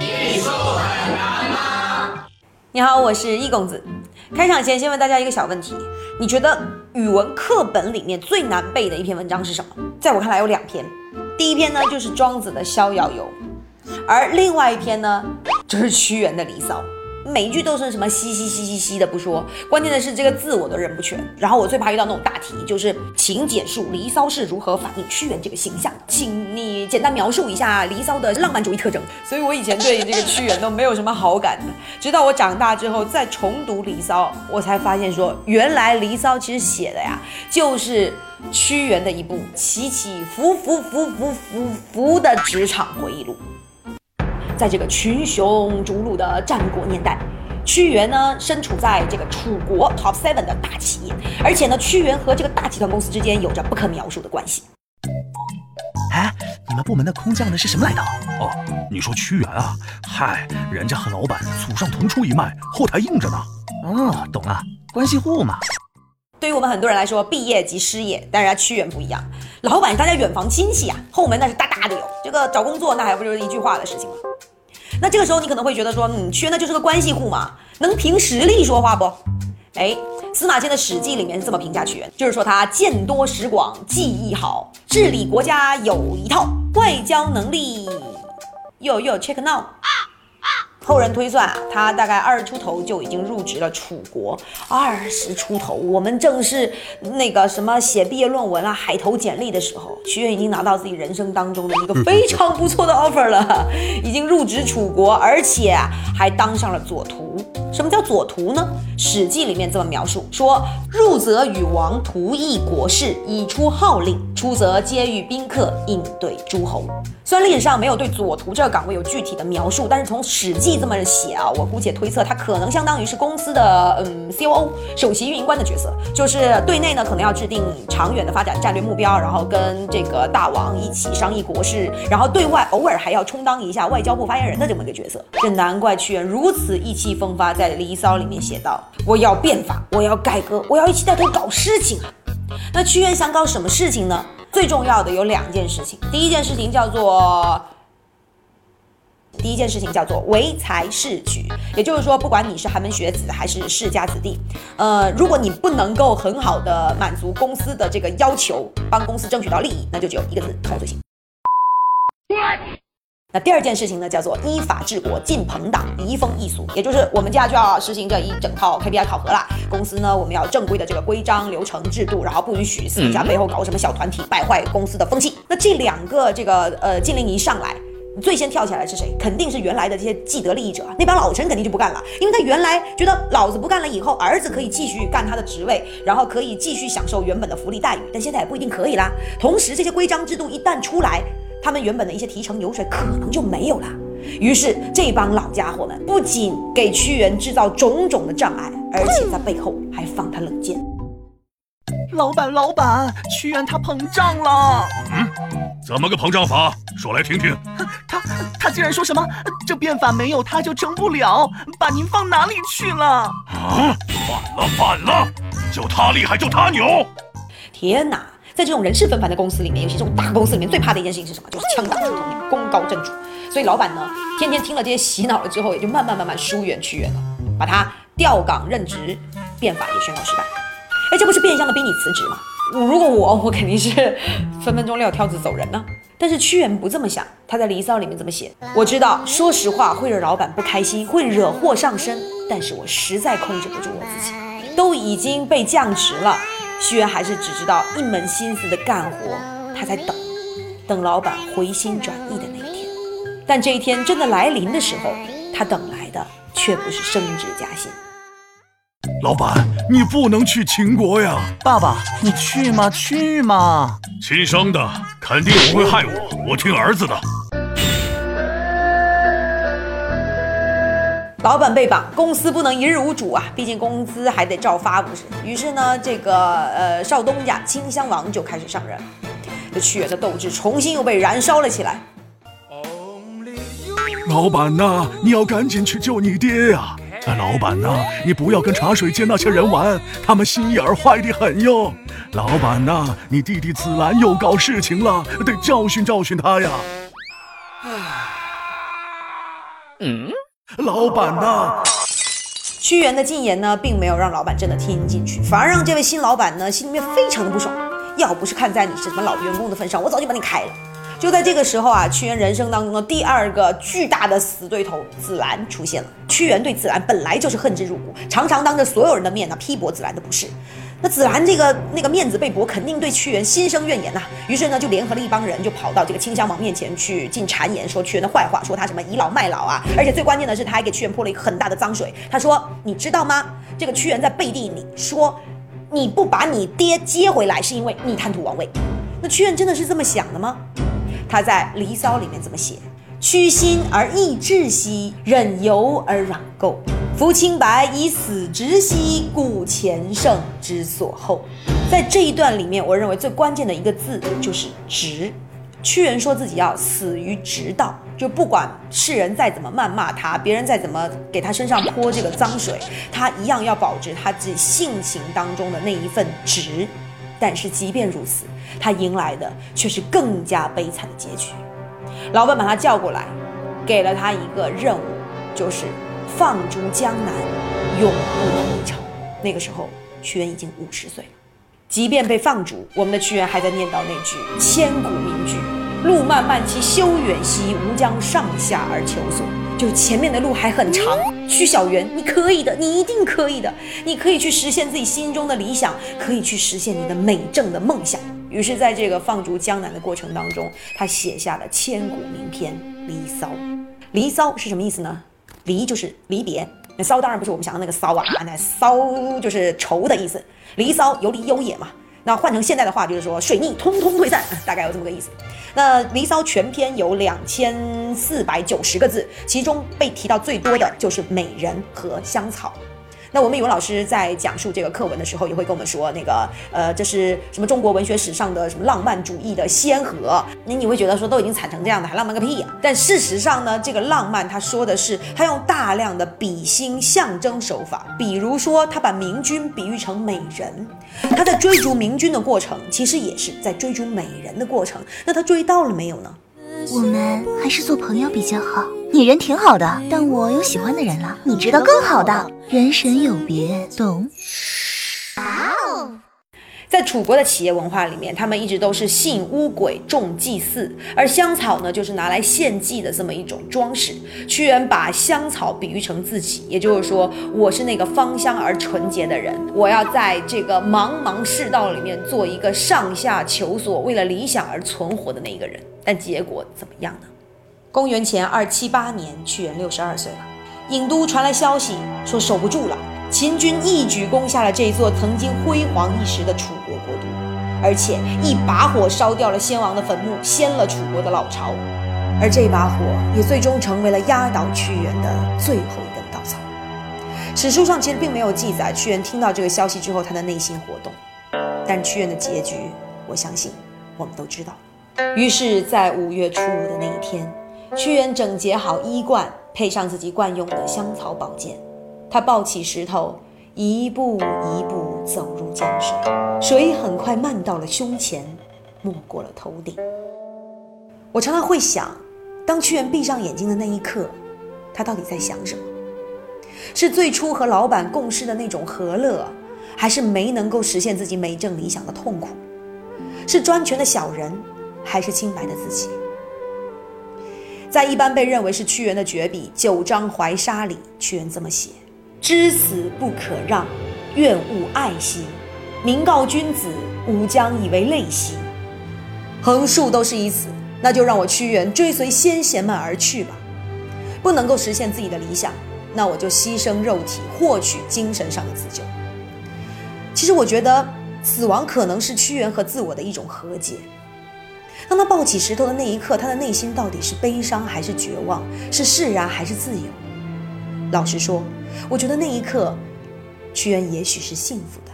艺术很难吗你好，我是易公子。开场前先问大家一个小问题：你觉得语文课本里面最难背的一篇文章是什么？在我看来有两篇，第一篇呢就是庄子的《逍遥游》，而另外一篇呢就是屈原的《离骚》。每一句都是什么嘻嘻嘻嘻嘻的不说，关键的是这个字我都认不全。然后我最怕遇到那种大题，就是请简述《离骚》是如何反映屈原这个形象，请你简单描述一下《离骚》的浪漫主义特征。所以我以前对这个屈原都没有什么好感的，直到我长大之后再重读《离骚》，我才发现说，原来《离骚》其实写的呀，就是屈原的一部起起伏伏伏伏伏伏的职场回忆录。在这个群雄逐鹿的战国年代，屈原呢身处在这个楚国 top seven 的大企业，而且呢，屈原和这个大集团公司之间有着不可描述的关系。哎，你们部门的空降的是什么来头？哦，你说屈原啊？嗨，人家和老板祖上同出一脉，后台硬着呢。哦，懂了，关系户嘛。对于我们很多人来说，毕业即失业，但是屈原不一样，老板大家远房亲戚啊，后门那是大大的有。这个找工作那还不就是一句话的事情吗？那这个时候你可能会觉得说，嗯，屈原那就是个关系户嘛，能凭实力说话不？哎，司马迁的《史记》里面是这么评价屈原，就是说他见多识广，技艺好，治理国家有一套，外交能力哟哟 check now。后人推算啊，他大概二十出头就已经入职了楚国。二十出头，我们正是那个什么写毕业论文啊、海投简历的时候，屈原已经拿到自己人生当中的一个非常不错的 offer 了，已经入职楚国，而且还当上了左徒。什么叫左徒呢？《史记》里面这么描述说：入则与王图议国事，以出号令；出则接遇宾客，应对诸侯。虽然历史上没有对左徒这个岗位有具体的描述，但是从《史记》这么写啊，我姑且推测，他可能相当于是公司的嗯 COO 首席运营官的角色，就是对内呢可能要制定长远的发展战略目标，然后跟这个大王一起商议国事，然后对外偶尔还要充当一下外交部发言人的这么一个角色。这难怪屈原如此意气风发，在《离骚》里面写道：“我要变法，我要改革，我要一起带头搞事情啊！”那屈原想搞什么事情呢？最重要的有两件事情，第一件事情叫做，第一件事情叫做唯才是举，也就是说，不管你是寒门学子还是世家子弟，呃，如果你不能够很好的满足公司的这个要求，帮公司争取到利益，那就只有一个字，偷罪行。那第二件事情呢，叫做依法治国，进朋党，移风易俗，也就是我们接下来就要实行这一整套 KPI 考核了。公司呢，我们要正规的这个规章、流程、制度，然后不允许私底下背后搞什么小团体，败坏公司的风气。那这两个这个呃禁令一上来，最先跳起来是谁？肯定是原来的这些既得利益者，那帮老臣肯定就不干了，因为他原来觉得老子不干了以后，儿子可以继续干他的职位，然后可以继续享受原本的福利待遇，但现在也不一定可以啦。同时，这些规章制度一旦出来，他们原本的一些提成油水可能就没有了。于是这帮老家伙们不仅给屈原制造种种的障碍，而且在背后还放他冷箭。老板，老板，屈原他膨胀了。嗯，怎么个膨胀法？说来听听。他他竟然说什么这变法没有他就成不了，把您放哪里去了？啊，反了反了！就他厉害就他牛！天哪，在这种人事纷繁的公司里面，尤其这种大公司里面，最怕的一件事情是什么？就是枪打出头鸟，功高震主。所以老板呢，天天听了这些洗脑了之后，也就慢慢慢慢疏远屈原了，把他调岗任职，变法也宣告失败。哎，这不是变相的逼你辞职吗？如果我，我肯定是分分钟撂挑子走人呢。但是屈原不这么想，他在《离骚》里面这么写：我知道说实话会惹老板不开心，会惹祸上身，但是我实在控制不住我自己。都已经被降职了，屈原还是只知道一门心思的干活，他在等，等老板回心转意的那一天。但这一天真的来临的时候，他等来的却不是升职加薪。老板，你不能去秦国呀！爸爸，你去吗？去吗？亲生的，肯定不会害我，我听儿子的。老板被绑，公司不能一日无主啊，毕竟工资还得照发，不是？于是呢，这个呃少东家清香王就开始上任，这屈原的斗志重新又被燃烧了起来。老板呐，你要赶紧去救你爹呀！老板呐，你不要跟茶水间那些人玩，他们心眼儿坏的很哟。老板呐，你弟弟子兰又搞事情了，得教训教训他呀。嗯，老板呐。屈原的进言呢，并没有让老板真的听进去，反而让这位新老板呢心里面非常的不爽。要不是看在你是什么老员工的份上，我早就把你开了。就在这个时候啊，屈原人生当中的第二个巨大的死对头子兰出现了。屈原对子兰本来就是恨之入骨，常常当着所有人的面呢批驳子兰的不是。那子兰这个那个面子被驳，肯定对屈原心生怨言呐。于是呢，就联合了一帮人，就跑到这个清襄王面前去进谗言，说屈原的坏话，说他什么倚老卖老啊。而且最关键的是，他还给屈原泼了一个很大的脏水。他说：“你知道吗？这个屈原在背地里说，你不把你爹接回来，是因为你贪图王位。那屈原真的是这么想的吗？他在《离骚》里面怎么写：屈心而益志兮，忍由而攘垢。”夫清白以死直兮，故前圣之所厚。在这一段里面，我认为最关键的一个字就是“直”。屈原说自己要死于直道，就不管世人再怎么谩骂他，别人再怎么给他身上泼这个脏水，他一样要保持他自己性情当中的那一份直。但是即便如此，他迎来的却是更加悲惨的结局。老板把他叫过来，给了他一个任务，就是。放逐江南，永不回朝。那个时候，屈原已经五十岁了。即便被放逐，我们的屈原还在念叨那句千古名句：“路漫漫其修远兮，吾将上下而求索。”就前面的路还很长，屈小原，你可以的，你一定可以的，你可以去实现自己心中的理想，可以去实现你的美正的梦想。于是，在这个放逐江南的过程当中，他写下了千古名篇《离骚》。《离骚》是什么意思呢？离就是离别，那骚当然不是我们想的那个骚啊，那骚就是愁的意思。离骚有离有也嘛，那换成现在的话就是说水逆通通退散，大概有这么个意思。那离骚全篇有两千四百九十个字，其中被提到最多的就是美人和香草。那我们语文老师在讲述这个课文的时候，也会跟我们说，那个呃，这是什么中国文学史上的什么浪漫主义的先河？你你会觉得说都已经惨成这样的，还浪漫个屁呀！但事实上呢，这个浪漫他说的是他用大量的比心象征手法，比如说他把明君比喻成美人，他在追逐明君的过程，其实也是在追逐美人的过程。那他追到了没有呢？我们还是做朋友比较好。你人挺好的，但我有喜欢的人了。你知道更好的，人神有别，懂？在楚国的企业文化里面，他们一直都是信巫鬼、重祭祀，而香草呢，就是拿来献祭的这么一种装饰。屈原把香草比喻成自己，也就是说，我是那个芳香而纯洁的人，我要在这个茫茫世道里面做一个上下求索、为了理想而存活的那一个人。但结果怎么样呢？公元前二七八年，屈原六十二岁了，郢都传来消息说守不住了。秦军一举攻下了这座曾经辉煌一时的楚国国都，而且一把火烧掉了先王的坟墓，掀了楚国的老巢，而这把火也最终成为了压倒屈原的最后一根稻草。史书上其实并没有记载屈原听到这个消息之后他的内心活动，但屈原的结局，我相信我们都知道。于是，在五月初五的那一天，屈原整洁好衣冠，配上自己惯用的香草宝剑。他抱起石头，一步一步走入江水，水很快漫到了胸前，没过了头顶。我常常会想，当屈原闭上眼睛的那一刻，他到底在想什么？是最初和老板共事的那种和乐，还是没能够实现自己美正理想的痛苦？是专权的小人，还是清白的自己？在一般被认为是屈原的绝笔《九章怀沙》里，屈原这么写。知死不可让，愿勿爱惜。明告君子，吾将以为泪兮。横竖都是一死，那就让我屈原追随先贤们而去吧。不能够实现自己的理想，那我就牺牲肉体，获取精神上的自救。其实我觉得，死亡可能是屈原和自我的一种和解。当他抱起石头的那一刻，他的内心到底是悲伤还是绝望？是释然还是自由？老实说。我觉得那一刻，屈原也许是幸福的。